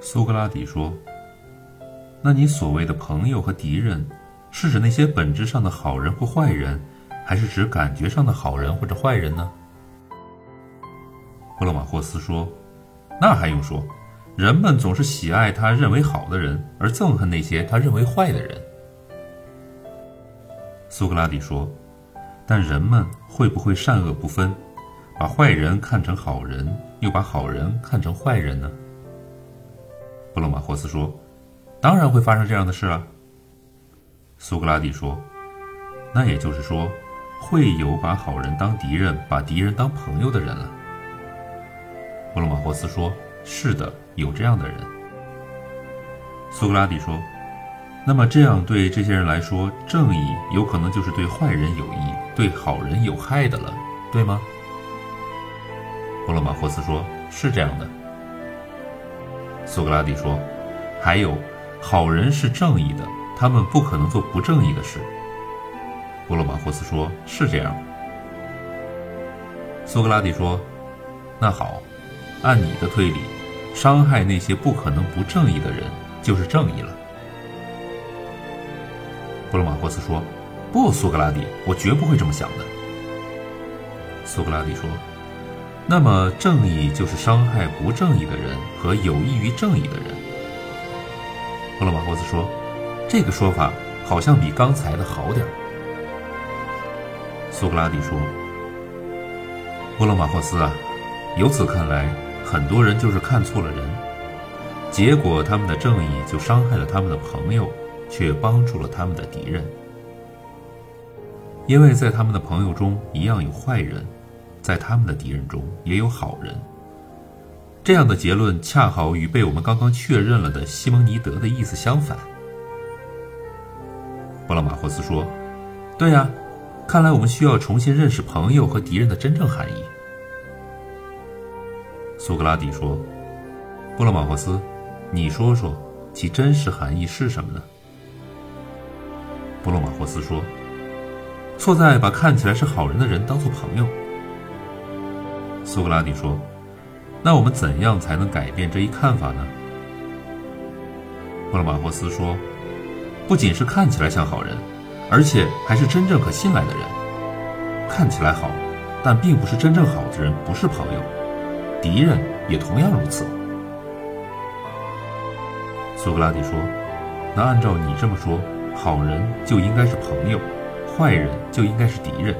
苏格拉底说：“那你所谓的朋友和敌人，是指那些本质上的好人或坏人，还是指感觉上的好人或者坏人呢？”布洛马霍斯说：“那还用说，人们总是喜爱他认为好的人，而憎恨那些他认为坏的人。”苏格拉底说：“但人们会不会善恶不分，把坏人看成好人，又把好人看成坏人呢？”布洛马霍斯说：“当然会发生这样的事啊。”苏格拉底说：“那也就是说，会有把好人当敌人，把敌人当朋友的人了。”布洛马霍斯说：“是的，有这样的人。”苏格拉底说：“那么这样对这些人来说，正义有可能就是对坏人有益、对好人有害的了，对吗？”布洛马霍斯说：“是这样的。”苏格拉底说：“还有，好人是正义的，他们不可能做不正义的事。”布洛马霍斯说：“是这样。”苏格拉底说：“那好，按你的推理，伤害那些不可能不正义的人就是正义了。”布洛马霍斯说：“不，苏格拉底，我绝不会这么想的。”苏格拉底说。那么，正义就是伤害不正义的人和有益于正义的人。布洛马霍斯说：“这个说法好像比刚才的好点儿。”苏格拉底说：“布洛马霍斯啊，由此看来，很多人就是看错了人，结果他们的正义就伤害了他们的朋友，却帮助了他们的敌人，因为在他们的朋友中一样有坏人。”在他们的敌人中也有好人。这样的结论恰好与被我们刚刚确认了的西蒙尼德的意思相反。布拉马霍斯说：“对呀，看来我们需要重新认识朋友和敌人的真正含义。”苏格拉底说：“布拉马霍斯，你说说，其真实含义是什么呢？”布洛马霍斯说：“错在把看起来是好人的人当做朋友。”苏格拉底说：“那我们怎样才能改变这一看法呢？”布勒马霍斯说：“不仅是看起来像好人，而且还是真正可信赖的人。看起来好，但并不是真正好的人，不是朋友。敌人也同样如此。”苏格拉底说：“那按照你这么说，好人就应该是朋友，坏人就应该是敌人。”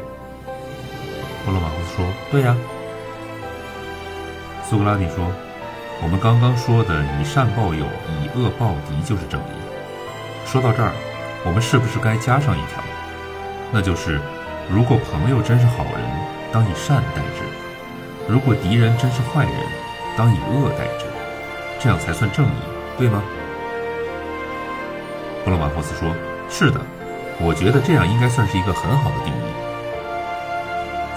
布勒马霍斯说：“对呀。”苏格拉底说：“我们刚刚说的以善报友，以恶报敌，就是正义。说到这儿，我们是不是该加上一条？那就是，如果朋友真是好人，当以善待之；如果敌人真是坏人，当以恶待之。这样才算正义，对吗？”布洛马霍斯说：“是的，我觉得这样应该算是一个很好的定义。”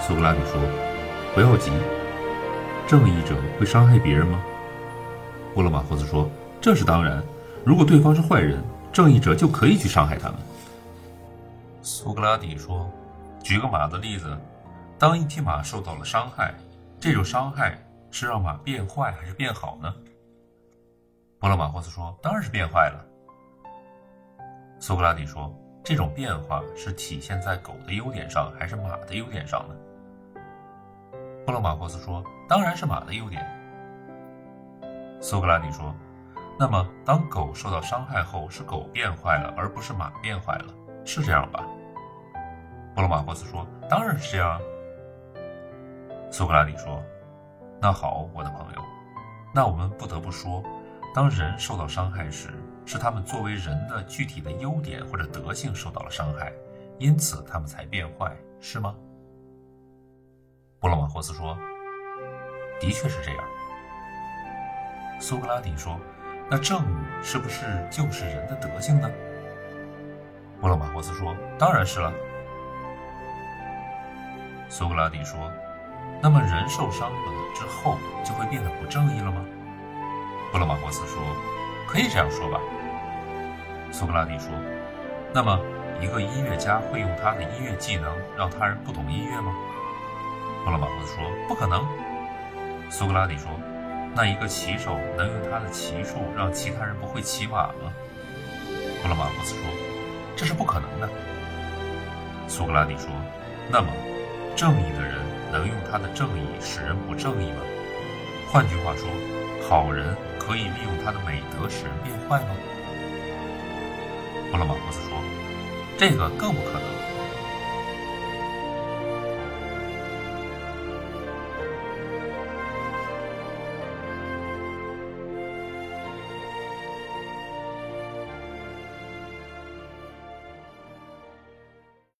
苏格拉底说：“不要急。”正义者会伤害别人吗？布勒马霍斯说：“这是当然。如果对方是坏人，正义者就可以去伤害他们。”苏格拉底说：“举个马的例子，当一匹马受到了伤害，这种伤害是让马变坏还是变好呢？”布勒马霍斯说：“当然是变坏了。”苏格拉底说：“这种变化是体现在狗的优点上，还是马的优点上呢？”布勒马霍斯说：“当然是马的优点。”苏格拉底说：“那么，当狗受到伤害后，是狗变坏了，而不是马变坏了，是这样吧？”布罗马霍斯说：“当然是这样。”苏格拉底说：“那好，我的朋友，那我们不得不说，当人受到伤害时，是他们作为人的具体的优点或者德性受到了伤害，因此他们才变坏，是吗？”布洛马霍斯说：“的确是这样。”苏格拉底说：“那正义是不是就是人的德性呢？”布洛马霍斯说：“当然是了。”苏格拉底说：“那么人受伤了之后就会变得不正义了吗？”布洛马霍斯说：“可以这样说吧。”苏格拉底说：“那么一个音乐家会用他的音乐技能让他人不懂音乐吗？”布勒马霍斯说：“不可能。”苏格拉底说：“那一个骑手能用他的骑术让其他人不会骑马吗？普罗马霍斯说：“这是不可能的。”苏格拉底说：“那么，正义的人能用他的正义使人不正义吗？换句话说，好人可以利用他的美德使人变坏吗？”普罗马霍斯说：“这个更不可能。”